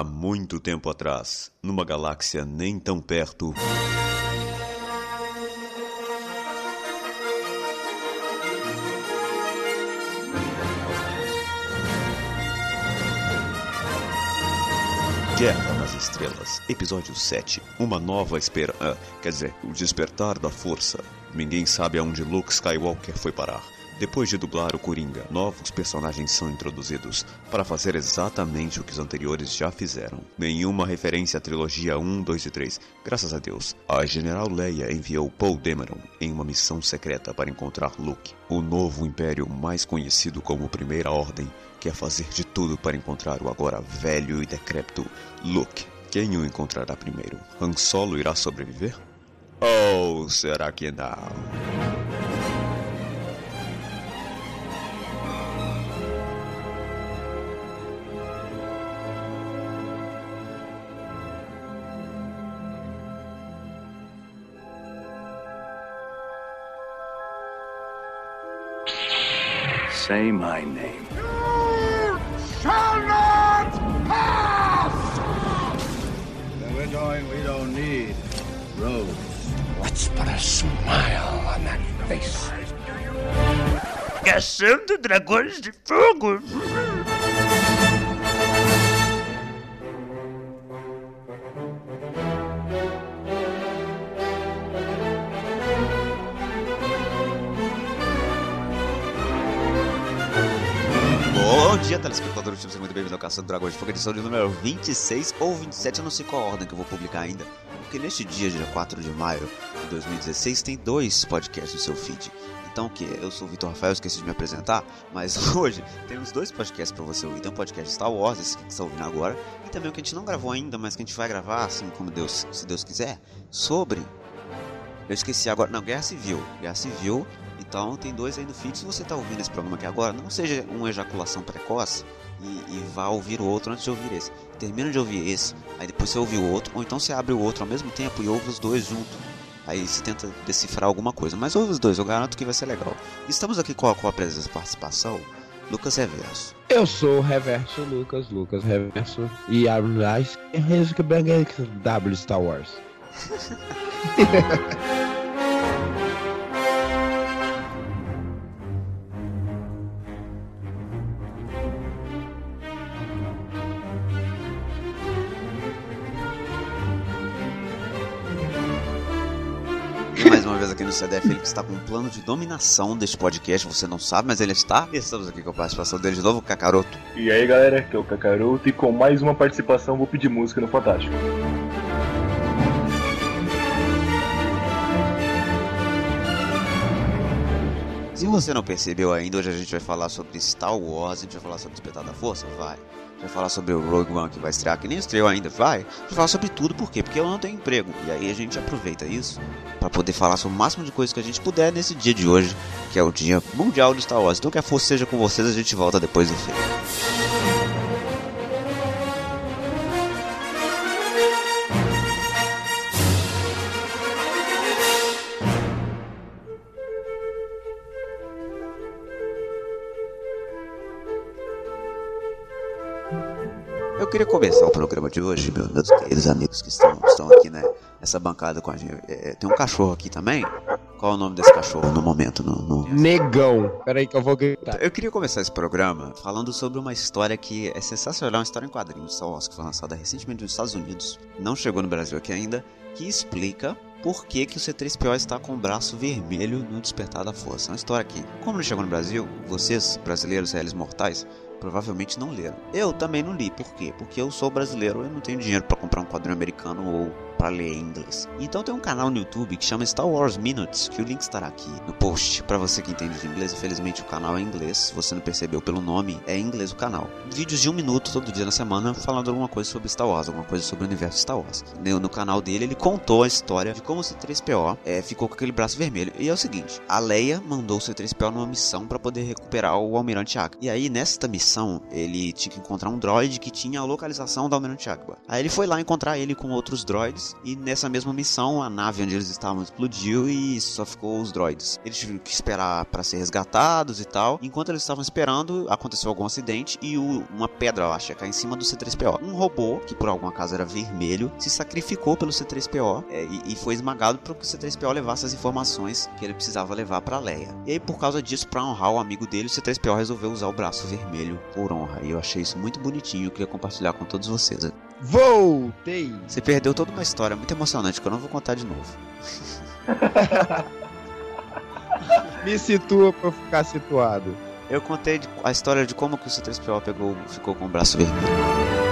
Há muito tempo atrás, numa galáxia nem tão perto. Guerra nas Estrelas, episódio 7. Uma nova esperança. Ah, quer dizer, o despertar da força. Ninguém sabe aonde Luke Skywalker foi parar. Depois de dublar o Coringa, novos personagens são introduzidos para fazer exatamente o que os anteriores já fizeram. Nenhuma referência à trilogia 1, 2 e 3. Graças a Deus, a General Leia enviou Paul Dameron em uma missão secreta para encontrar Luke. O novo império, mais conhecido como Primeira Ordem, quer fazer de tudo para encontrar o agora velho e decrépito Luke. Quem o encontrará primeiro? Han Solo irá sobreviver? Ou será que não? Say my name. You shall not pass! Where we're going, we don't need roads. Let's put a smile on that face. Caçando dragões de fogo. Telespectadores. Sejam muito bem-vindos ao Caçando Dragões de Fogo, edição de número 26 ou 27, eu não sei qual ordem que eu vou publicar ainda. Porque neste dia, dia 4 de maio de 2016, tem dois podcasts no seu feed. Então, o que? Eu sou o Vitor Rafael, esqueci de me apresentar, mas hoje temos dois podcasts para você ouvir. Tem um podcast Star Wars, esse que você está ouvindo agora, e também o que a gente não gravou ainda, mas que a gente vai gravar, assim como Deus, se Deus quiser, sobre. Eu esqueci agora, não, Guerra Civil. Guerra Civil então tem dois aí no feed. Se você está ouvindo esse programa aqui agora, não seja uma ejaculação precoce e, e, vá ouvir o outro antes de ouvir esse. Termina de ouvir esse, aí depois você ouve o outro, ou então você abre o outro ao mesmo tempo e ouve os dois junto. Aí você tenta decifrar alguma coisa. Mas ouve os dois, eu garanto que vai ser legal. Estamos aqui com a, com a presença participação. Lucas Reverso. Eu sou o Reverso Lucas, Lucas Reverso. E a W Star Wars. CDF, ele que está com um plano de dominação deste podcast, você não sabe, mas ele está. E estamos aqui com a participação dele de novo, o Cacaroto. E aí galera, que é o Cacaroto, e com mais uma participação vou pedir música no Fantástico. Se você não percebeu ainda, hoje a gente vai falar sobre Star Wars, a gente vai falar sobre Despertar da Força, vai. Vai falar sobre o Rogue One que vai estrear, que nem estreou ainda, vai. Vai falar sobre tudo, por quê? Porque eu não tenho emprego. E aí a gente aproveita isso para poder falar sobre o máximo de coisas que a gente puder nesse dia de hoje, que é o dia mundial de Star Wars. Então que a força seja com vocês, a gente volta depois do filme. Queria começar o programa de hoje, meus, meus queridos amigos que estão, estão aqui, né? Essa bancada com a gente. É, tem um cachorro aqui também. Qual é o nome desse cachorro no momento? No, no... Negão. Peraí que eu vou gritar. Eu queria começar esse programa falando sobre uma história que é sensacional, uma história em quadrinhos, Star Wars, que foi lançada recentemente nos Estados Unidos. Não chegou no Brasil aqui ainda. Que explica por que, que o C3PO está com o braço vermelho no Despertar da Força. É uma história que, como não chegou no Brasil, vocês, brasileiros, réis mortais, provavelmente não leram. Eu também não li, por quê? Porque eu sou brasileiro, eu não tenho dinheiro para comprar um quadrinho americano ou para ler em inglês. Então tem um canal no YouTube que chama Star Wars Minutes, que o link estará aqui no post para você que entende de inglês. Infelizmente o canal é em inglês, se você não percebeu pelo nome, é em inglês o canal. Vídeos de um minuto todo dia na semana falando alguma coisa sobre Star Wars, alguma coisa sobre o universo Star Wars. No, no canal dele ele contou a história de como o C3PO é, ficou com aquele braço vermelho. E é o seguinte, a Leia mandou o C3PO numa missão para poder recuperar o Almirante Akbar. E aí nesta missão ele tinha que encontrar um droid que tinha a localização do Almirante Akbar. Aí ele foi lá encontrar ele com outros droids E nessa mesma missão, a nave onde eles estavam explodiu e só ficou os droids. Eles tiveram que esperar para ser resgatados e tal. Enquanto eles estavam esperando, aconteceu algum acidente e o, uma pedra, eu acho, ia cair em cima do C3PO. Um robô, que por algum acaso era vermelho, se sacrificou pelo C3PO é, e, e, foi esmagado para que o C3PO levasse as informações que ele precisava levar para Leia. E aí, por causa disso, para honrar o amigo dele, o C3PO resolveu usar o braço vermelho por honra. E eu achei isso muito bonitinho, eu queria compartilhar com todos vocês. Voltei! Você perdeu toda uma história muito emocionante que eu não vou contar de novo. Me situa pra eu ficar situado. Eu contei a história de como que o C3PO pegou, ficou com o braço vermelho.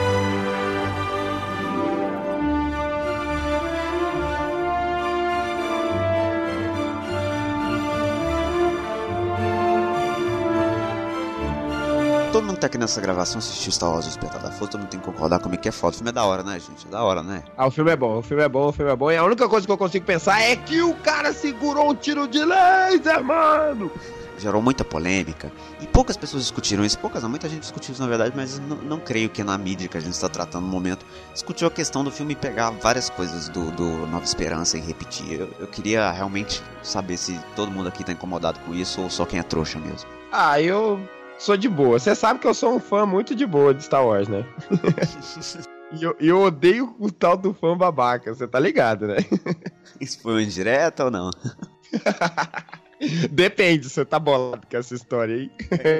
Todo mundo que tá aqui nessa gravação assistiu Star Wars Despertar da Força, todo mundo tem que concordar comigo que é foda. O filme é da hora, né, gente? É da hora, né? Ah, o filme é bom, o filme é bom, o filme é bom. E a única coisa que eu consigo pensar é que o cara segurou um tiro de laser, mano! gerou muita polêmica e poucas pessoas discutiram isso. Poucas, não, muita gente discutiu isso na verdade, mas não, creio que na mídia que a gente está tratando no momento discutiu a questão do filme pegar várias coisas do, do Nova Esperança e repetir. Eu, eu queria realmente saber se todo mundo aqui está incomodado com isso ou só quem é trouxa mesmo. Ah, eu sou de boa. Você sabe que eu sou um fã muito de boa de Star Wars, né? e eu, eu odeio o tal do fã babaca, você tá ligado, né? Isso foi indireta ou não? Depende, você tá bolado com essa história aí.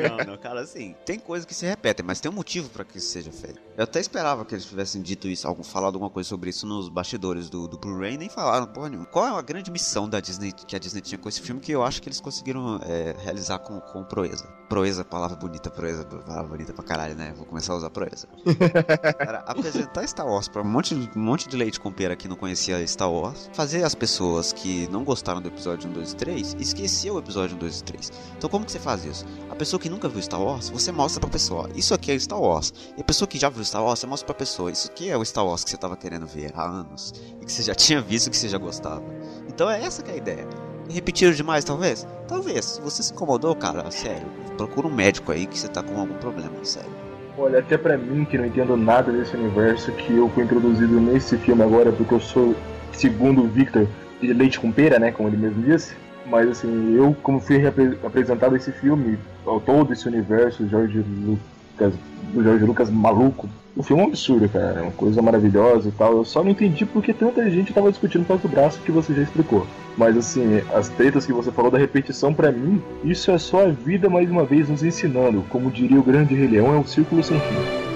não, não, cara, assim, tem coisas que se repetem, mas tem um motivo para que isso seja feito. Eu até esperava que eles tivessem dito isso, algum, falado alguma coisa sobre isso nos bastidores do, do Blu-ray, nem falaram porra nenhuma. Qual é a grande missão da Disney que a Disney tinha com esse filme que eu acho que eles conseguiram é, realizar com, com proeza? Proeza, palavra bonita, proeza, palavra bonita pra caralho, né? Vou começar a usar proeza. Cara, apresentar Star Wars pra um monte, um monte de leite com pera que não conhecia Star Wars, fazer as pessoas que não gostaram do episódio 1, 2 e 3 esquecer o episódio 1, 2 e 3. Então como que você faz isso? A pessoa que nunca viu Star Wars, você mostra pra pessoa, isso aqui é Star Wars. E a pessoa que já viu Star Wars, você mostra pra pessoa, isso aqui é o Star Wars que você tava querendo ver há anos. E que você já tinha visto, que você já gostava. Então é essa que é a ideia. Repetiram demais, talvez? Talvez. Se você se incomodou, cara, sério, procura um médico aí que você tá com algum problema, sério. Olha, até pra mim, que não entendo nada desse universo, que eu fui introduzido nesse filme agora, porque eu sou, segundo o Victor, de leite com pera, né, como ele mesmo disse, mas assim, eu como fui apresentado esse filme, todo esse universo, George Lucas, do George Lucas maluco, o filme é um absurdo, cara, é uma coisa maravilhosa e tal. Eu só não entendi porque tanta gente tava discutindo por causa do braço que você já explicou. Mas assim, as tretas que você falou da repetição, para mim, isso é só a vida mais uma vez nos ensinando. Como diria o grande Rei Leão, é um círculo sem fim.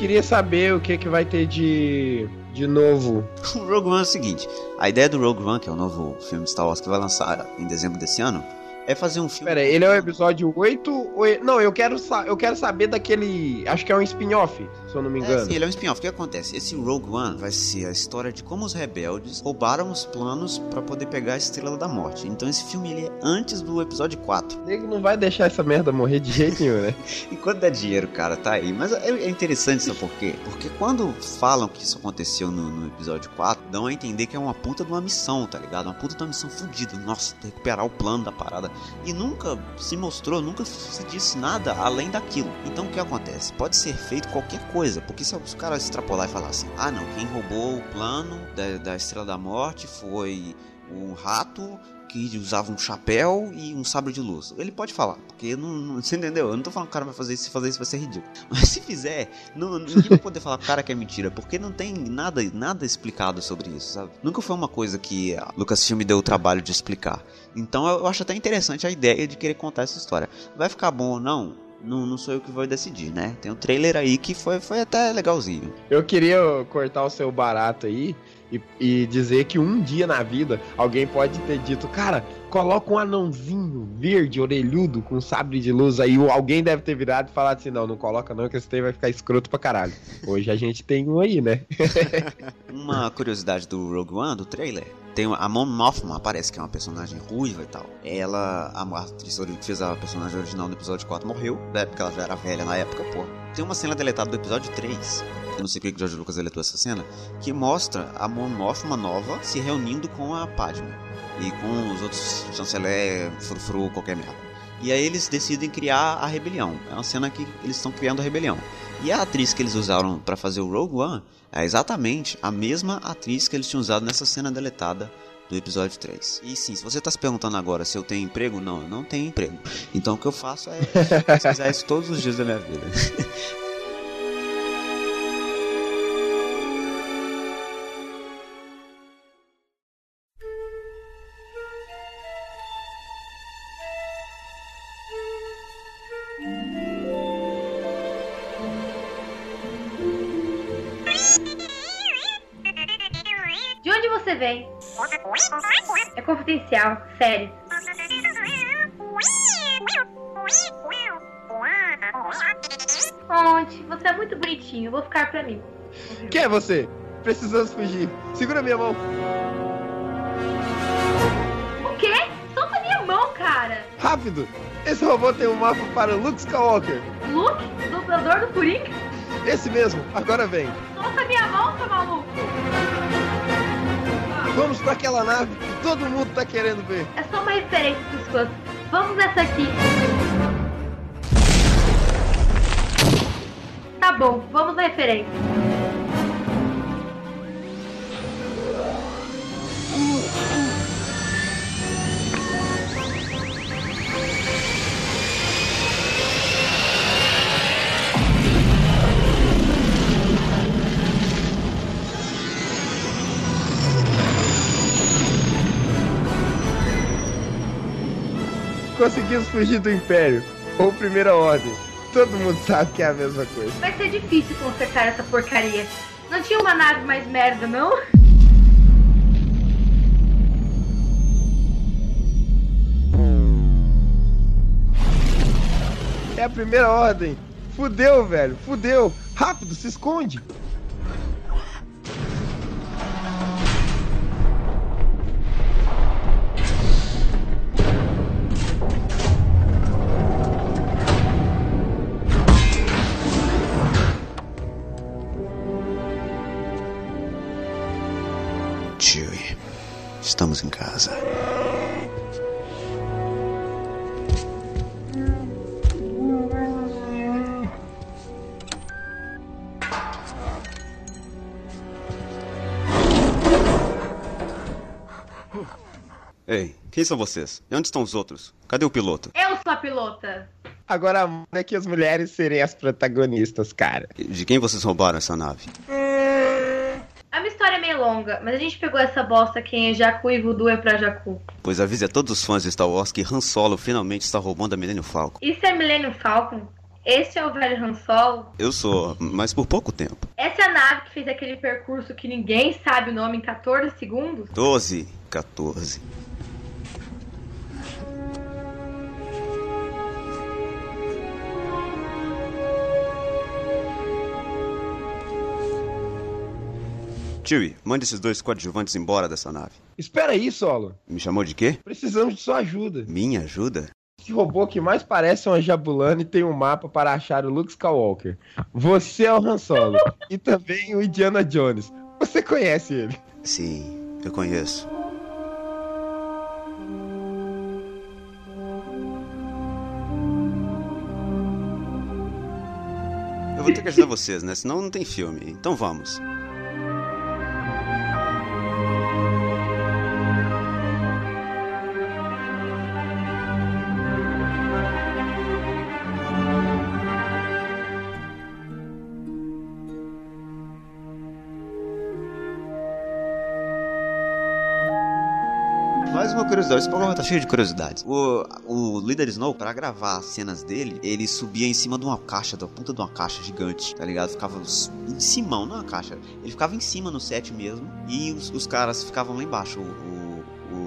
queria saber o que, que vai ter de, de novo. O Rogue One é o seguinte: a ideia do Rogue One, que é o novo filme de Star Wars que vai lançar em dezembro desse ano, é fazer um filme. Pera, ele é o episódio 8? Ou... Não, eu quero, eu quero saber daquele. Acho que é um spin-off, se eu não me é, engano. É, sim, ele é um spin-off. O que acontece? Esse Rogue One vai ser a história de como os rebeldes roubaram os planos para poder pegar a Estrela da Morte. Então esse filme ele é antes do episódio 4. Nego não vai deixar essa merda morrer de jeito nenhum, né? Enquanto der dinheiro, cara, tá aí. Mas é, é interessante, sabe por quê? Porque quando falam que isso aconteceu no, no, episódio 4, dão a entender que é uma puta de uma missão, tá ligado? Uma puta de uma missão fodida. Nossa, recuperar o plano da parada. E nunca se mostrou, nunca se disse nada além daquilo. Então o que acontece? Pode ser feito qualquer coisa, porque se os caras extrapolar e falar assim: ah, não, quem roubou o plano da, da Estrela da Morte foi um rato que usava um chapéu e um sabre de luz. Ele pode falar, porque não, não, você entendeu? Eu não tô falando que o cara vai fazer isso, se fazer isso vai ser ridículo. Mas se fizer, não, ninguém vai poder falar cara que é mentira, porque não tem nada, nada explicado sobre isso, sabe? Nunca foi uma coisa que a Lucasfilm deu o trabalho de explicar. Então eu acho até interessante a ideia de querer contar essa história. Vai ficar bom ou não? Não, não sou eu que vou decidir, né? Tem um trailer aí que foi, foi até legalzinho. Eu queria cortar o seu barato aí e, e dizer que um dia na vida alguém pode ter dito, cara, coloca um anãozinho verde, orelhudo, com sabre de luz aí. Alguém deve ter virado e falado assim: não, não coloca não, que esse daí vai ficar escroto pra caralho. Hoje a gente tem um aí, né? uma curiosidade do Rogue One, do trailer. Tem a Mon Mothma, aparece que é uma personagem ruiva e tal. Ela, a atriz que fez a personagem original no episódio 4 morreu, né? Porque ela já era velha na época, pô. Tem uma cena deletada do episódio 3, eu não sei porque o George Lucas deletou essa cena, que mostra a Mon Mothma nova se reunindo com a Padme e com os outros chanceler, frufru, qualquer merda. E aí eles decidem criar a rebelião. É uma cena que eles estão criando a rebelião. E a atriz que eles usaram para fazer o Rogue One é exatamente a mesma atriz que eles tinham usado nessa cena deletada do episódio 3. E sim, se você está se perguntando agora se eu tenho emprego, não, eu não tenho emprego. Então o que eu faço é pesquisar isso todos os dias da minha vida. você vem? É confidencial, sério. Conte, você é muito bonitinho, vou ficar pra mim. Quem é você? Precisamos fugir. Segura minha mão. O quê? Solta minha mão, cara! Rápido! Esse robô tem um mapa para Luke Skywalker. Luke, dublador do Coringa? Esse mesmo, agora vem. Solta minha mão, seu maluco! Vamos para aquela nave que todo mundo tá querendo ver. É só uma referência pros fãs. Vamos nessa aqui. Tá bom, vamos na referência. Conseguimos fugir do Império. Ou Primeira Ordem. Todo mundo sabe que é a mesma coisa. Vai ser difícil consertar essa porcaria. Não tinha uma nave mais merda, não? É a Primeira Ordem. Fudeu, velho. Fudeu. Rápido, se esconde. Estamos em casa. Ei, quem são vocês? E onde estão os outros? Cadê o piloto? Eu sou a pilota. Agora é que as mulheres serem as protagonistas, cara. De quem vocês roubaram essa nave? Meio longa, mas a gente pegou essa bosta aqui em Jacu e Voodoo é pra Jacu. Pois avise a todos os fãs de Star Wars que Han Solo finalmente está roubando a Millennium Falcon. Isso é Millennium Falcon? Esse é o velho Han Solo? Eu sou, mas por pouco tempo. Essa é a nave que fez aquele percurso que ninguém sabe o nome em 14 segundos? 12, 14. Chewie, mande esses dois coadjuvantes embora dessa nave. Espera aí, Solo. Me chamou de quê? Precisamos de sua ajuda. Minha ajuda? Esse robô que mais parece uma jabulana e tem um mapa para achar o Luke Skywalker. Você é o Han Solo. e também o Indiana Jones. Você conhece ele? Sim, eu conheço. Eu vou ter que ajudar vocês, né? Senão não tem filme. Então vamos. Uma curiosidade, esse programa tá cheio de curiosidades. O, o líder Snow, pra gravar as cenas dele, ele subia em cima de uma caixa, da ponta de uma caixa gigante, tá ligado? Ficava em cima, não na caixa. Ele ficava em cima no set mesmo, e os, os caras ficavam lá embaixo. O, o,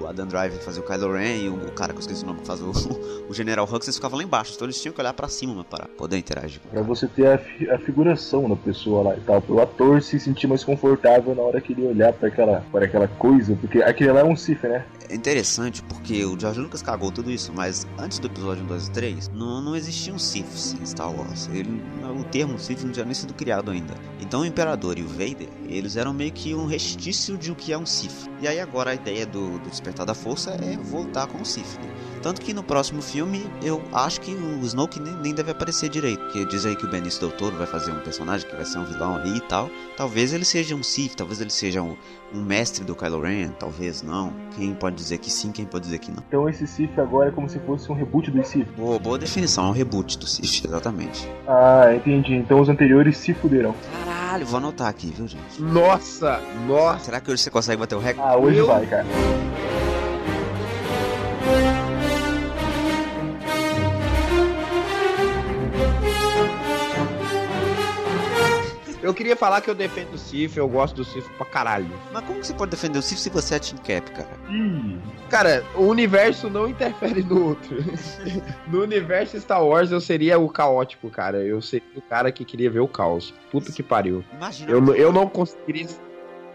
o Adam Driver que fazia o Kylo Ren e o, cara que eu esqueci o nome que faz o, o General Hux, eles ficavam lá embaixo. Então eles tinham que olhar pra cima para poder interagir. Pra você ter a, fi- a figuração da pessoa lá e tal, pro ator se sentir mais confortável na hora que ele olhar pra aquela, pra aquela coisa, porque aquele lá é um Sif, né? É interessante porque o George Lucas cagou tudo isso, mas antes do episódio 1, 2 e 3, não, não existiam Siths em Star Wars. Ele, o termo Sith não tinha nem sido criado ainda. Então o Imperador e o Vader, eles eram meio que um restício de o que é um Sith. E aí agora a ideia do, do Despertar despertar da força é voltar com o Sith. né? Tanto que no próximo filme eu acho que o Snoke nem, nem deve aparecer direito. Porque diz aí que o Benício Del Toro vai fazer um personagem que vai ser um vilão aí e tal. Talvez ele seja um Sith, talvez ele seja um, um mestre do Kylo Ren, talvez não. Quem pode dizer que sim, quem pode dizer que não. Então esse Sith agora é como se fosse um reboot do Sith. Boa, boa definição, é um reboot do Sith, exatamente. Ah, entendi. Então os anteriores se fuderam. Caralho, vou anotar aqui, viu, gente? Nossa, nossa. Será que hoje você consegue bater o recorde? Ah, hoje Eu- vai, cara. Eu queria falar que eu defendo o Sif, eu gosto do Sif pra caralho. Mas como que você pode defender o Sith se você é Team Cap, cara? Ih, Cara, o universo não interfere no outro. no universo Star Wars eu seria o caótico, cara. Eu seria o cara que queria ver o caos. Puta que pariu. Imagina. Eu, não- eu não conseguiria.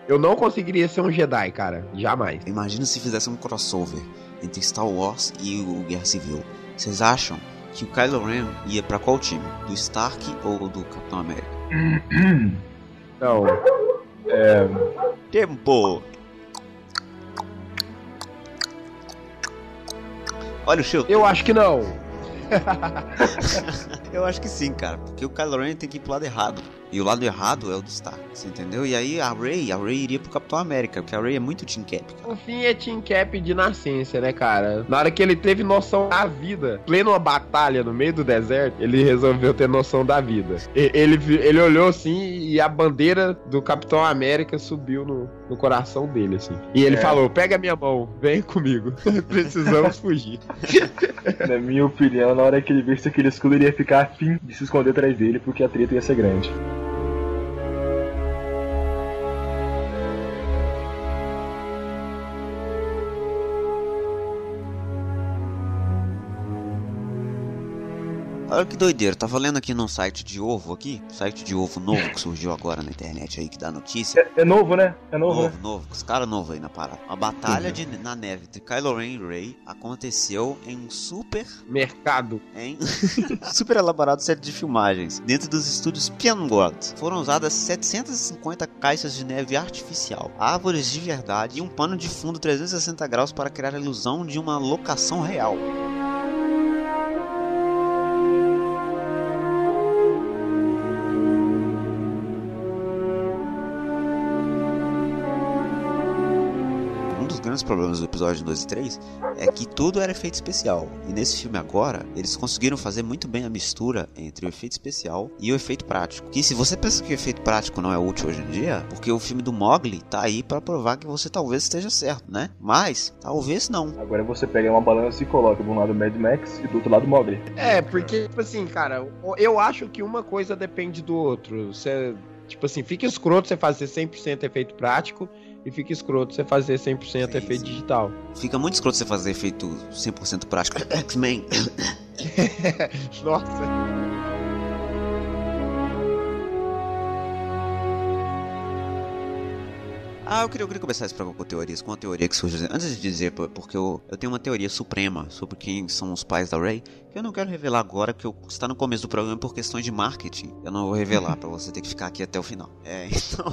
Eu não conseguiria ser um Jedi, cara. Jamais. Imagina se fizesse um crossover entre Star Wars e o Guerra Civil. Vocês acham que o Kylo Ren ia pra qual time? Do Stark ou do Capitão América? Não. Tempo! Olha o show. Eu acho que não. Eu acho que sim, cara. Porque o Kylo Ren tem que ir pro lado errado. E o lado errado é o do Stark, você entendeu? E aí a Rey, a Rey iria pro Capitão América, porque a Rey é muito Team Cap. cara. O fim é Team Cap de nascença, né, cara? Na hora que ele teve noção da vida, pleno uma batalha no meio do deserto, ele resolveu ter noção da vida. E- Ele, ele olhou assim e a bandeira do Capitão América subiu no, no coração dele, assim. E ele É. falou: pega minha mão, vem comigo. Precisamos fugir. na minha opinião, na hora que ele visse aquele escudo, ele ia ficar afim de se esconder atrás dele, porque a treta ia ser grande. Olha que doideira, tava lendo aqui num site de ovo aqui, site de ovo novo que surgiu agora na internet aí que dá notícia. É, é novo, né? É novo, Novo, né? novo, com os caras novos aí na parada. A batalha de, na neve entre Kylo Ren e Rey aconteceu em um super, Mercado. em super elaborado set de filmagens dentro dos estúdios Piangod. Foram usadas 750 caixas de neve artificial, árvores de verdade e um pano de fundo 360 graus para criar a ilusão de uma locação real. Grandes problemas do episódio 2 e 3 é que tudo era efeito especial. E nesse filme agora, eles conseguiram fazer muito bem a mistura entre o efeito especial e o efeito prático. Que se você pensa que o efeito prático não é útil hoje em dia, porque o filme do Mogli tá aí para provar que você talvez esteja certo, né? Mas talvez não. Agora você pega uma balança e coloca de um lado Mad Max e do outro lado Mogli. É, porque, tipo assim, cara, eu acho que uma coisa depende do outro. Você, tipo assim, fica escroto você fazer 100% efeito prático e fica escroto você fazer 100% Sim, efeito digital. Fica muito escroto você fazer efeito 100% prático. X-Men. Nossa. Ah, eu queria, eu queria começar esse programa com teorias, com uma teoria que surgiu. Antes de dizer, por- porque eu, eu tenho uma teoria suprema sobre quem são os pais da Ray, que eu não quero revelar agora, porque eu- está no começo do programa por questões de marketing. Eu não vou revelar pra você ter que ficar aqui até o final. É, então.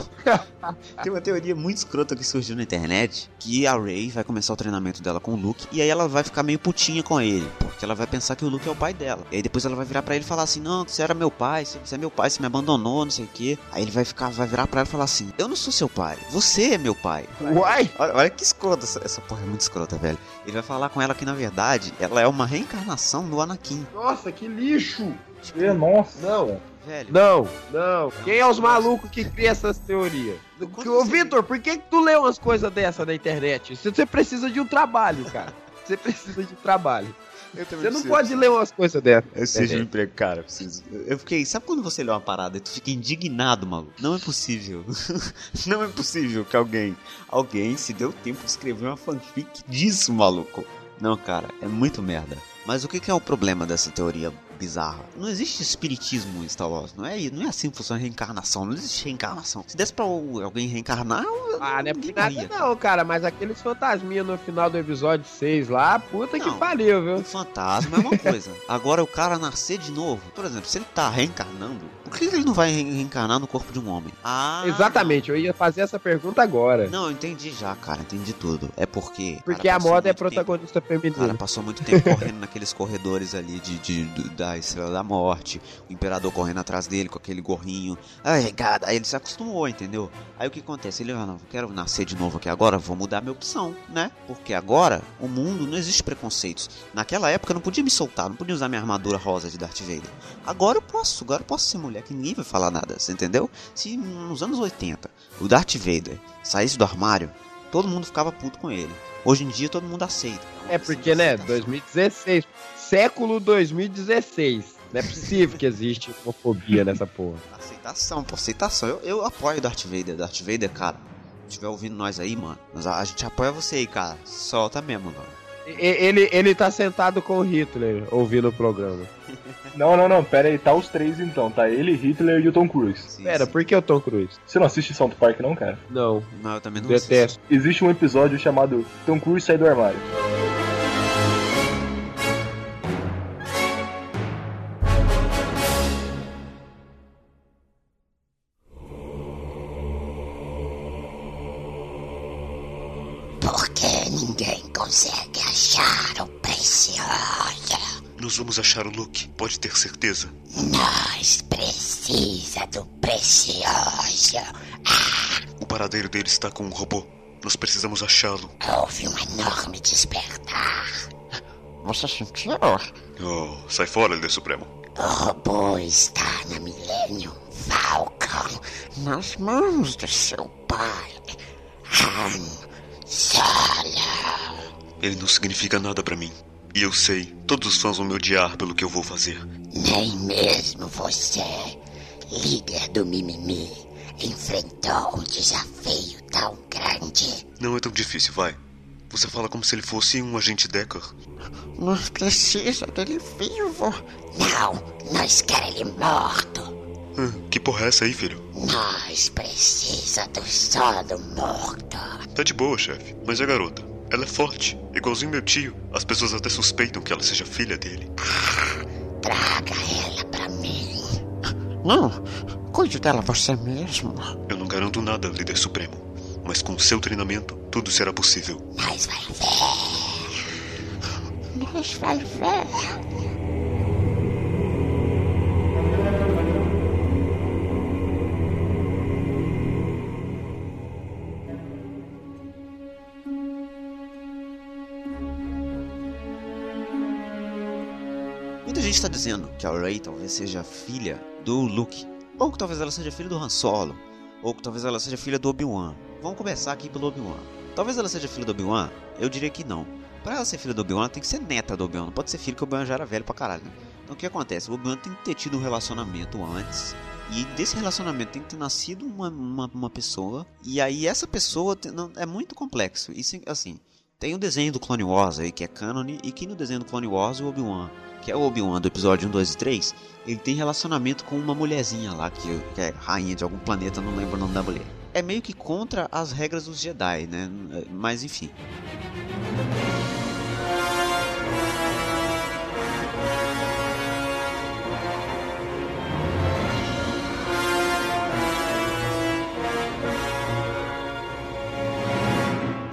tem uma teoria muito escrota que surgiu na internet: que a Ray vai começar o treinamento dela com o Luke, e aí ela vai ficar meio putinha com ele, porque ela vai pensar que o Luke é o pai dela. E aí depois ela vai virar pra ele e falar assim: Não, você era meu pai, você é meu pai, você me abandonou, não sei o quê. Aí ele vai ficar, vai virar pra ela e falar assim: Eu não sou seu pai, você meu pai. Uai! Olha, olha que escrota, essa, essa porra é muito escrota, velho. Ele vai falar com ela que, na verdade, ela é uma reencarnação do Anakin. Nossa, que lixo! É, nossa. Não, Velho, não, não. Quem é os malucos que criam essas teorias? Quando Ô, você- Vitor, por que, que tu lê umas coisas dessa na internet? Você você precisa de um trabalho, cara. Você precisa de trabalho. Você não pode ler umas coisas dessas. Eu preciso de um emprego, cara. eu Preciso. Eu fiquei. Sabe quando você lê uma parada e tu fica indignado, maluco? Não é possível. não é possível que alguém. Alguém se deu tempo de escrever uma fanfic disso, maluco. Não, cara, é muito merda. Mas o que, que é o problema dessa teoria bizarra? Não existe espiritismo em Star Wars. Não é, não é assim que funciona a reencarnação. Não existe reencarnação. Se desse pra alguém reencarnar, eu- Ah, não é por nada não, cara, mas aqueles fantasminhas no final do episódio 6 lá, puta que Não. pariu, viu? Um fantasma é uma coisa. Agora o cara nascer de novo. Por exemplo, se ele tá reencarnando, Por que ele não vai re- reencarnar no corpo de um homem? Ah, Exatamente, eu ia fazer essa pergunta agora. Não, eu entendi já, cara, entendi tudo. É porque. Porque a moda é muito tempo- protagonista Cara, feminina. passou muito tempo correndo naqueles corredores ali de, de- do- da Estrela da Morte, o Imperador correndo atrás dele com aquele gorrinho. Ai, cara, aí ele se acostumou, entendeu? Aí o que acontece? Ele, ah, não, quero nascer de novo aqui agora, vou mudar minha opção, né? Porque agora, o mundo, não existe preconceitos. Naquela época eu não podia me soltar, não podia usar minha armadura rosa de Darth Vader. Agora eu posso, agora eu posso ser mulher, que ninguém vai falar nada, você entendeu? Se nos anos 80 o Darth Vader saísse do armário, todo mundo ficava puto com ele. Hoje em dia todo mundo aceita. É porque, né, 2016, século 2016. Não é possível que existe homofobia nessa porra. Aceitação, pô, aceitação. Eu, eu apoio o Darth Vader. Darth Vader, cara, se estiver ouvindo nós aí, mano, a gente apoia você aí, cara. Solta mesmo, mano. Ele, ele tá sentado com o Hitler ouvindo o programa. Não, não, não, pera aí, tá os três então, tá ele, Hitler e o Tom Cruise. Sim, Pera, sim. por que o Tom Cruise? Você não assiste South Park não, cara? Não, Não, eu também não detesto. Existe um episódio chamado Tom Cruise sai do armário. Nós vamos achar o Luke, pode ter certeza. Nós precisa do precioso. O paradeiro dele está com um robô. Nós precisamos achá-lo. Houve um enorme despertar. Você sentiu? Oh, sai fora, líder supremo. O robô está na Millennium Falcon Nas mãos do seu pai. Han Solo. Ele não significa nada pra mim. E eu sei, todos os fãs vão me odiar pelo que eu vou fazer. Nem mesmo você, líder do Mimimi, enfrentou um desafio tão grande. Não é tão difícil, vai. Você fala como se ele fosse um agente Decker. Nós precisa dele vivo. Não, nós queremos ele morto. Ah, que porra é essa aí, filho? Nós precisa do solo morto. Tá de boa, chefe. Mas a garota, ela é forte, igualzinho meu tio. As pessoas até suspeitam que ela seja filha dele. Traga ela pra mim. Não, cuide dela você mesmo. Eu não garanto nada, líder supremo. Mas com seu treinamento, tudo será possível. Nós vai ver. Nós vai ver. Muita gente tá dizendo que a Rey talvez seja filha do Luke. Ou que talvez ela seja filha do Han Solo. Ou que talvez ela seja filha do Obi-Wan. Vamos começar aqui pelo Obi-Wan. Talvez ela seja filha do Obi-Wan? Eu diria que não. Pra ela ser filha do Obi-Wan, tem que ser neta do Obi-Wan. Não pode ser filho, que o Obi-Wan já era velho pra caralho. Então o que acontece? O Obi-Wan tem que ter tido um relacionamento antes. E desse relacionamento tem que ter nascido uma, uma, uma pessoa. E aí essa pessoa tem- não- é muito complexo. Isso, assim, tem o desenho do Clone Wars aí, que é canon. E que no desenho do Clone Wars, o Obi-Wan, que é o Obi-Wan do episódio 1, 2 e 3, ele tem relacionamento com uma mulherzinha lá, que, que é rainha de algum planeta, não lembro o nome da mulher. É meio que contra as regras dos Jedi, né? Mas enfim.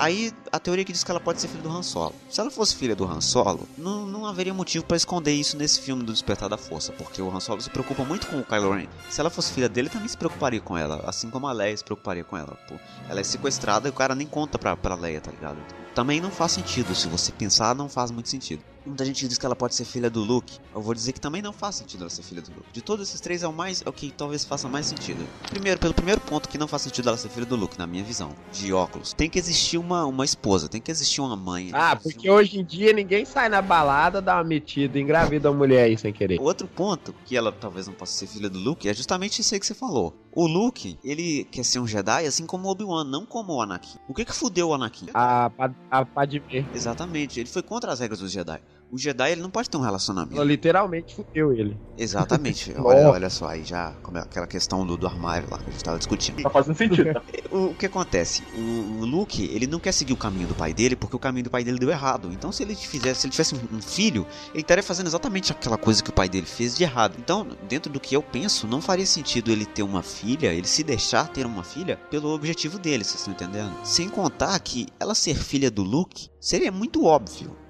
Aí a teoria que diz que ela pode ser filha do Han Solo. Se ela fosse filha do Han Solo, não, não haveria motivo pra esconder isso nesse filme do Despertar da Força, porque o Han Solo se preocupa muito com o Kylo Ren. Se ela fosse filha dele, também se preocuparia com ela, assim como a Leia se preocuparia com ela. Pô, ela é sequestrada e o cara nem conta pra, pra Leia, tá ligado? Também não faz sentido, se você pensar, não faz muito sentido. Muita gente diz que ela pode ser filha do Luke. Eu vou dizer que também não faz sentido ela ser filha do Luke. De todos esses três é o mais, é o que talvez faça mais sentido. Primeiro, pelo primeiro ponto que não faz sentido ela ser filha do Luke, na minha visão, de óculos. Tem que existir uma, uma esposa, tem que existir uma mãe. Ah, porque hoje em dia ninguém sai na balada, dá uma metida, engravida a mulher aí sem querer. Outro ponto que ela talvez não possa ser filha do Luke é justamente isso aí que você falou. O Luke, ele quer ser um Jedi assim como o Obi-Wan, não como o Anakin. O que que fudeu o Anakin? A, a, a Padmé. Exatamente, ele foi contra as regras dos Jedi. O Jedi ele não pode ter um relacionamento. Ela literalmente fudeu ele. Exatamente. olha, olha só, aí já como é aquela questão do, do armário lá que a gente tava discutindo. Tá fazendo sentido. Tá? O, o que acontece? O, o, Luke, ele não quer seguir o caminho do pai dele porque o caminho do pai dele deu errado. Então, se ele fizesse, se ele tivesse um filho, ele estaria fazendo exatamente aquela coisa que o pai dele fez de errado. Então, dentro do que eu penso, não faria sentido ele ter uma filha, ele se deixar ter uma filha pelo objetivo dele, vocês estão entendendo? Sem contar que ela ser filha do Luke seria muito óbvio.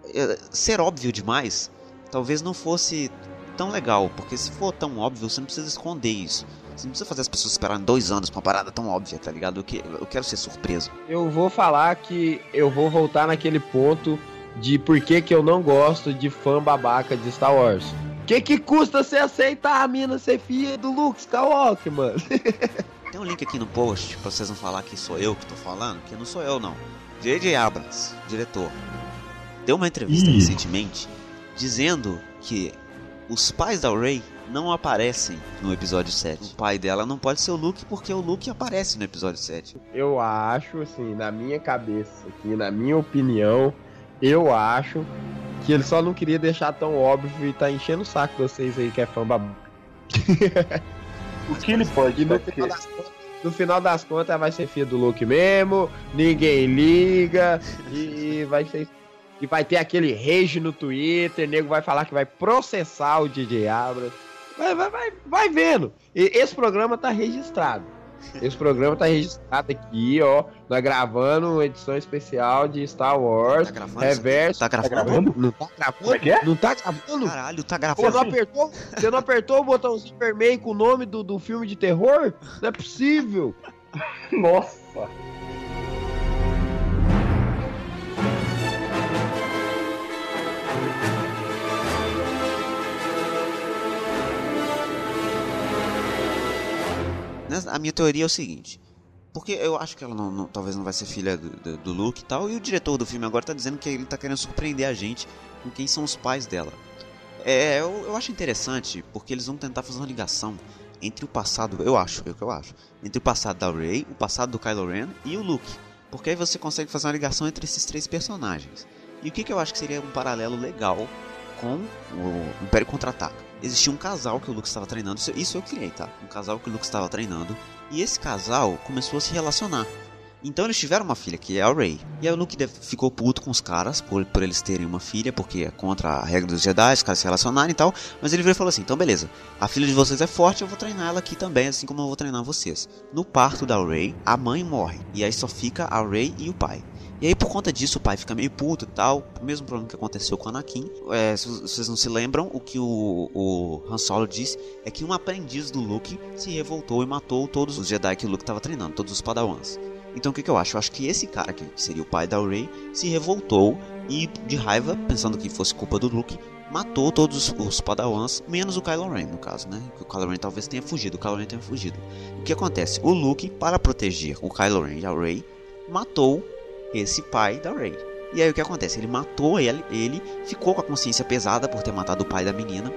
Ser óbvio demais talvez não fosse tão legal, porque se for tão óbvio, você não precisa esconder isso. Você não precisa fazer as pessoas esperarem dois anos pra uma parada tão óbvia, tá ligado? Eu, que, eu quero ser surpreso. Eu vou falar que eu vou voltar naquele ponto de por que, que eu não gosto de fã babaca de Star Wars. O que, que custa você aceitar a mina ser filha do Luke Skywalker, mano? Tem um link aqui no post pra vocês não falar que sou eu que tô falando, que não sou eu não. J.J. Abrams, diretor, deu uma entrevista Ih. recentemente dizendo que os pais da Rey não aparecem no episódio 7. O pai dela não pode ser o Luke porque o Luke aparece no episódio 7. Eu acho, assim, na minha cabeça, aqui, na minha opinião, eu acho que ele só não queria deixar tão óbvio e tá enchendo o saco de vocês aí que é fã babaca. o que ele pode? No final, das, no final das contas vai ser filho do Luke mesmo, ninguém liga e vai ser que vai ter aquele rage no Twitter, nego vai falar que vai processar o DJ Abras. Vai, vai, vai, vai vendo. E esse programa tá registrado. Esse programa tá registrado aqui, ó. Nós gravando uma edição especial de Star Wars. Tá gravando? Reverso. Tá gravando? Não tá gravando? É que é? Não tá gravando? Caralho, tá gravando. Você não apertou, você não apertou o botãozinho vermelho com o nome do, do filme de terror? Não é possível. Nossa. A minha teoria é o seguinte. Porque eu acho que ela não, não, talvez não vai ser filha do, do, do, Luke e tal. E o diretor do filme agora tá dizendo que ele tá querendo surpreender a gente com quem são os pais dela. É, eu, eu acho interessante porque eles vão tentar fazer uma ligação entre o passado, eu acho, é o que eu acho, entre o passado da Rey, o passado do Kylo Ren e o Luke. Porque aí você consegue fazer uma ligação entre esses três personagens. E o que, que eu acho que seria um paralelo legal com o Império Contra-Ataca. Existia um casal que o Luke estava treinando, isso eu criei, tá? Um casal que o Luke estava treinando, e esse casal começou a se relacionar. Então eles tiveram uma filha, que é a Rey. E aí o Luke ficou puto com os caras por, por eles terem uma filha, porque é contra a regra dos Jedi, os caras se relacionarem e tal. Mas ele veio e falou assim: então beleza, a filha de vocês é forte, eu vou treinar ela aqui também, assim como eu vou treinar vocês. No parto da Rey, a mãe morre. E aí só fica a Rey e o pai. E aí, por conta disso, o pai fica meio puto e tal. O mesmo problema que aconteceu com o Anakin. É, se vocês não se lembram, o que o, o Han Solo disse é que um aprendiz do Luke se revoltou e matou todos os Jedi que o Luke estava treinando, todos os Padawans. Então o que, que, eu acho? Eu acho que esse cara, que seria o pai da Rey, se revoltou e, de raiva, pensando que fosse culpa do Luke, matou todos os Padawans, menos o Kylo Ren, no caso, né? Que o Kylo Ren talvez tenha fugido, o Kylo Ren tenha fugido. O que acontece? O Luke, para proteger o Kylo Ren e a Rey, matou esse pai da Rey. E aí o que acontece? Ele matou ele, ele ficou com a consciência pesada por ter matado o pai da menina.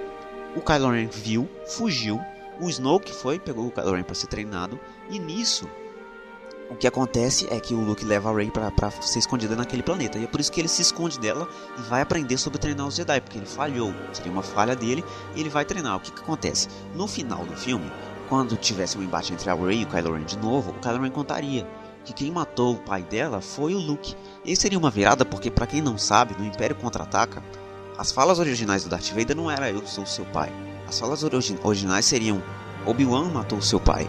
O Kylo Ren viu, fugiu. O Snoke foi, pegou o Kylo Ren para ser treinado. E nisso, o que acontece é que o Luke leva a Rey para ser escondida naquele planeta. E é por isso que ele se esconde dela e vai aprender sobre treinar os Jedi, porque ele falhou. Seria uma falha dele e ele vai treinar. O que, que acontece? No final do filme, quando tivesse um embate entre a Rey e o Kylo Ren de novo, o Kylo Ren contaria que quem matou o pai dela foi o Luke. E seria uma virada porque, para quem não sabe, no Império Contra-Ataca, as falas originais do Darth Vader não era eu sou seu pai. As falas origi originais seriam Obi-Wan matou seu pai.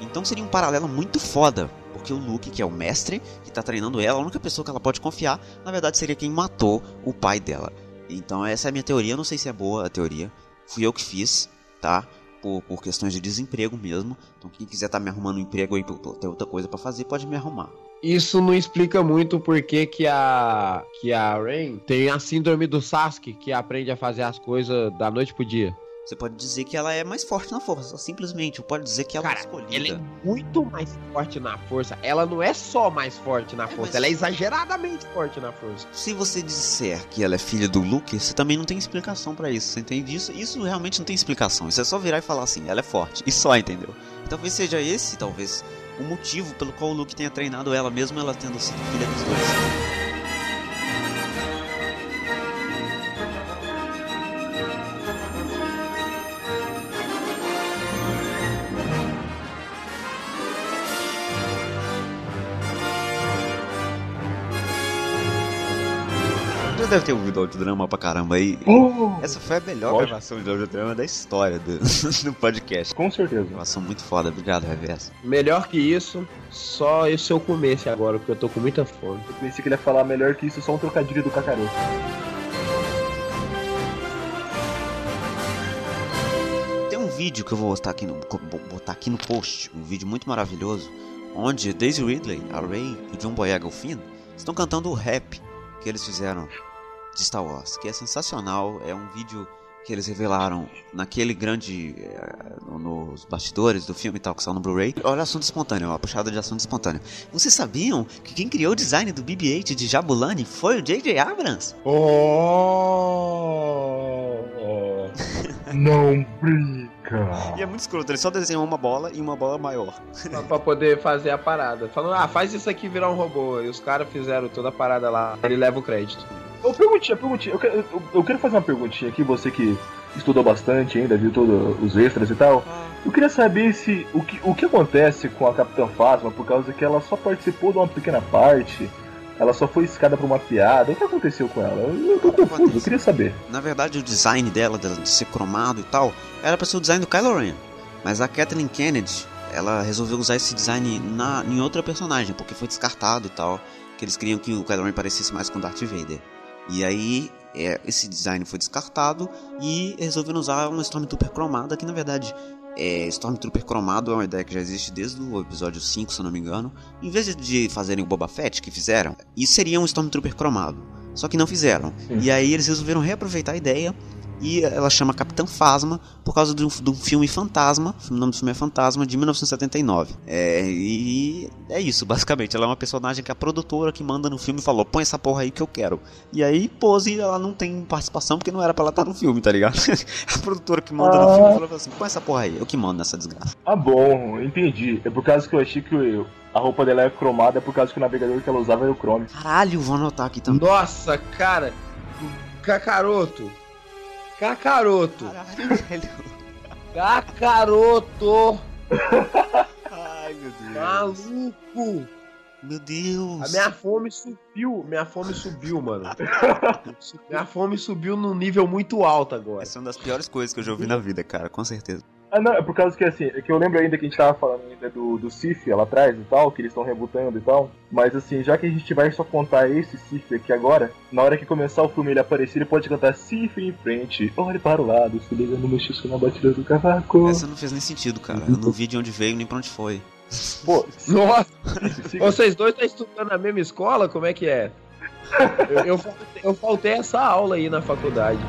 Então seria um paralelo muito foda, porque o Luke, que é o mestre, que está treinando ela, a única pessoa que ela pode confiar, na verdade seria quem matou o pai dela. Então essa é a minha teoria, não sei se é boa a teoria. Fui eu que fiz, tá? Por, por questões de desemprego mesmo. Então quem quiser estar tá me arrumando um emprego aí, ter outra coisa para fazer, pode me arrumar. Isso não explica muito porque que a que a Rain tem a síndrome do Sasuke, que aprende a fazer as coisas da noite pro dia. Você pode dizer que ela é mais forte na força, simplesmente. Pode dizer que ela Cara, é escolhida. Ela é muito mais forte na força. Ela não é só mais forte na é, força, ela é exageradamente forte na força. Se você disser que ela é filha do Luke, você também não tem explicação para isso. Você entende isso? Isso realmente não tem explicação. Isso é só virar e falar assim, ela é forte. E só, entendeu? Talvez seja esse, talvez, o motivo pelo qual o Luke tenha treinado ela, mesmo ela tendo sido filha dos dois. Deve ter ouvido audiodrama pra caramba aí. Oh, Essa foi a melhor Lógico. gravação de audiodrama da história do, do podcast. com certeza. Gravação muito foda, obrigado, Reverso. Melhor que isso, só esse eu comesse agora, porque eu tô com muita fome. Eu pensei que ele ia falar melhor que isso, só um trocadilho do cacaroto. Tem um vídeo que eu vou botar aqui no, botar aqui no post, um vídeo muito maravilhoso, onde Daisy Ridley, a Ray e o John Boyega, o Finn, estão cantando o rap que eles fizeram de Star Wars, que é sensacional, é um vídeo que eles revelaram naquele grande. eh, no- nos bastidores do filme e tal, que são no Blu-ray. Olha, assunto espontâneo, a puxada de assunto espontâneo. Vocês sabiam que quem criou o design do BB-8 de Jabulani foi o J.J. Abrams? Oh! Não brinca. E é muito escroto, ele só desenhou uma bola e uma bola maior. Pra- pra poder fazer a parada. Falando, ah, faz isso aqui virar um robô. E os caras fizeram toda a parada lá. Ele leva o crédito. Ô, perguntinha, perguntinha. Eu quero, eu, eu quero fazer uma perguntinha aqui, você que estudou bastante ainda, viu todos os extras e tal. Eu queria saber se o que, o que acontece com a Capitã Phasma, por causa que ela só participou de uma pequena parte, ela só foi escada por uma piada. O que aconteceu com ela? Eu, eu tô confuso, eu queria saber. Na verdade, o design dela, dela de ser cromado e tal, era pra ser o design do Kylo Ren. Mas a Kathleen Kennedy, ela resolveu usar esse design na, em outra personagem, porque foi descartado e tal. Que eles queriam que o Kylo Ren parecesse mais com Darth Vader. E aí, é, esse design foi descartado e resolveram usar uma Stormtrooper cromada, que na verdade, é, Stormtrooper cromado é uma ideia que já existe desde o episódio 5, se eu não me engano. Em vez de fazerem o Boba Fett, que fizeram, isso seria um Stormtrooper cromado. Só que não fizeram. E aí eles resolveram reaproveitar a ideia e ela chama Capitã Phasma por causa de um, de um filme Fantasma. O nome do filme é Fantasma, de 1979. É, e é isso, basicamente. Ela é uma personagem que a produtora que manda no filme falou: põe essa porra aí que eu quero. E aí, pose, ela não tem participação porque não era pra ela estar no filme, tá ligado? a produtora que manda no filme falou assim: põe essa porra aí, eu que mando nessa desgraça. Ah, bom, entendi. É por causa que eu achei que eu- a roupa dela é cromada, é por causa que o navegador que ela usava era o Chrome. Caralho, vou anotar aqui também. Nossa, cara. Cacaroto. Cacaroto. Caralho, velho. Cacaroto. Ai, meu Deus. Maluco. Meu Deus. A minha fome subiu. Minha fome subiu, mano. minha fome subiu num nível muito alto agora. Essa é uma das piores coisas que eu já ouvi na vida, cara, com certeza. Ah, não, é por causa que assim, é que eu lembro ainda que a gente tava falando ainda do, do Sif lá atrás e tal, que eles estão rebutando e tal. Mas assim, já que a gente vai só contar esse Sif aqui agora, na hora que começar o filme ele aparecer, ele pode cantar Sif em frente, olhe para o lado, se liga no mexisco na batida do cavaco. Essa não fez nem sentido, cara. Eu não vi de onde veio nem pra onde foi. Pô, Nossa, vocês dois estão estudando na mesma escola? Como é que é? Eu, eu, eu faltei essa aula aí na faculdade.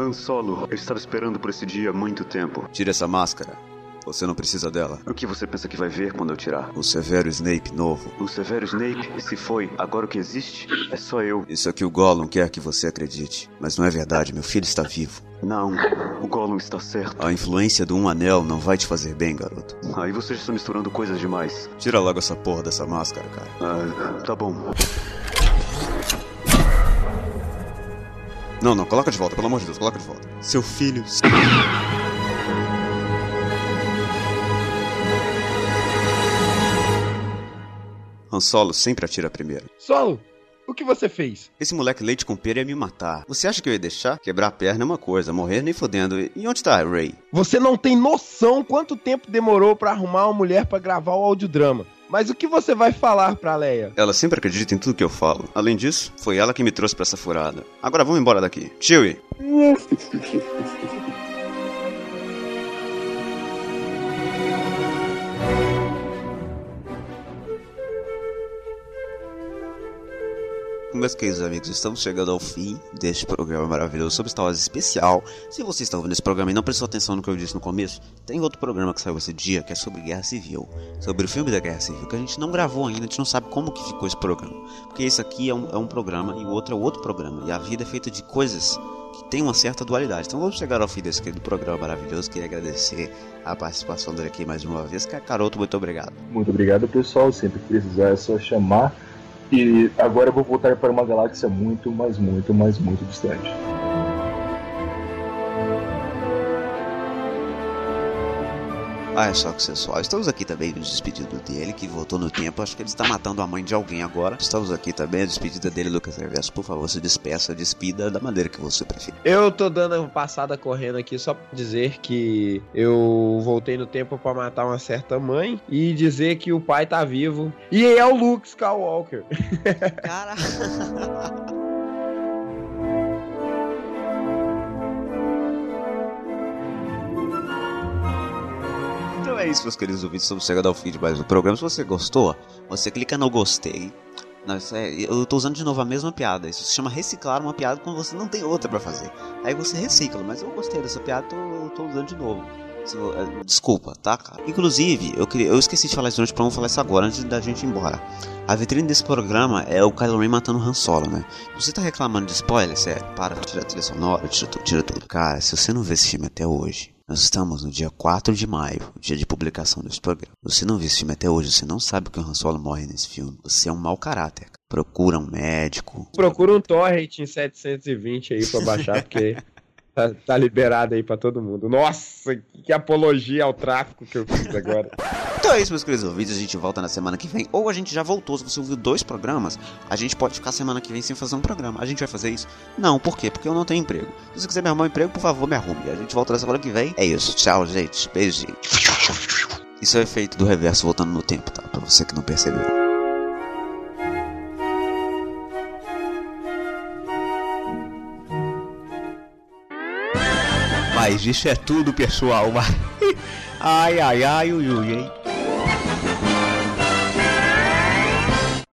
Han Solo, eu estava esperando por esse dia há muito tempo. Tira essa máscara. Você não precisa dela. O que você pensa que vai ver quando eu tirar? O Severo Snape novo. O Severo Snape, se foi, agora o que existe é só eu. Isso é que o Gollum quer que você acredite. Mas não é verdade, meu filho está vivo. Não, o Gollum está certo. A influência do Um Anel não vai te fazer bem, garoto. Aí vocês estão misturando coisas demais. Tira logo essa porra dessa máscara, cara. Ah, tá bom. Não, não, coloca de volta, pelo amor de Deus, coloca de volta. Seu filho. Han Solo sempre atira primeiro. Solo, o que você fez? Esse moleque leite com pera ia me matar. Você acha que eu ia deixar? Quebrar a perna é uma coisa, morrer nem fodendo. E onde tá a Ray? Você não tem noção quanto tempo demorou pra arrumar uma mulher pra gravar o audiodrama. Mas o que você vai falar pra Leia? Ela sempre acredita em tudo que eu falo. Além disso, foi ela que me trouxe pra essa furada. Agora vamos embora daqui. Chewie! Meus queridos amigos, estamos chegando ao fim deste programa maravilhoso sobre Star Wars especial. Se você está ouvindo esse programa e não prestou atenção no que eu disse no começo, tem outro programa que saiu esse dia que é sobre Guerra Civil, sobre o filme da Guerra Civil, que a gente não gravou ainda, a gente não sabe como que ficou esse programa. Porque esse aqui é um, é um programa e o outro é outro programa, e a vida é feita de coisas que tem uma certa dualidade. Então vamos chegar ao fim desse querido programa maravilhoso. Queria agradecer a participação dele aqui mais uma vez. Caroto, muito obrigado. Muito obrigado, pessoal. Sempre que precisar é só chamar. E agora eu vou voltar para uma galáxia muito, mas muito, mas muito distante. Ah, é só que sensual. Estamos aqui também nos despedindo dele, que voltou no tempo. Acho que ele está matando a mãe de alguém agora. Estamos aqui também, a despedida dele, Lucas Reverso. Por favor, se despeça, despida da maneira que você preferir. Eu tô dando uma passada correndo aqui só pra dizer que eu voltei no tempo para matar uma certa mãe e dizer que o pai tá vivo. E é o Luke Skywalker. Cara. é isso, meus queridos ouvintes. Estamos chegando ao fim de mais um programa. Se você gostou, você clica no gostei. É, eu tô usando de novo a mesma piada. Isso se chama reciclar uma piada quando você não tem outra pra fazer. Aí você recicla, mas eu gostei dessa piada, tô, tô usando de novo. Desculpa, tá, cara? Inclusive, eu, queria, eu esqueci de falar isso antes, pra não falar isso agora, antes da gente ir embora. A vitrine desse programa é o Kylo Ren matando o Han Solo, né? Você tá reclamando de spoiler? Sério, para, tira a trilha sonora, tira tira tudo. Cara, se você não vê esse filme até hoje, nós estamos no dia 4 de maio, dia de publicação desse programa. Você não viu esse filme até hoje, você não sabe que o Han Solo morre nesse filme. Você é um mau caráter. Procura um médico. Procura um torrent em 720 aí pra baixar, porque tá, tá liberado aí pra todo mundo. Nossa, que apologia ao tráfico que eu fiz agora. Então é isso, meus queridos ouvintes. A gente volta na semana que vem. Ou a gente já voltou. Se você ouviu dois programas, a gente pode ficar semana que vem sem fazer um programa. A gente vai fazer isso? Não, por quê? Porque eu não tenho emprego. Se você quiser me arrumar um emprego, por favor, me arrume. A gente volta na semana que vem. É isso. Tchau, gente. Beijinho. Isso é o efeito do reverso voltando no tempo, tá? Pra você que não percebeu. Mas isso é tudo, pessoal. Ai, ai, ai, ui, ui, hein?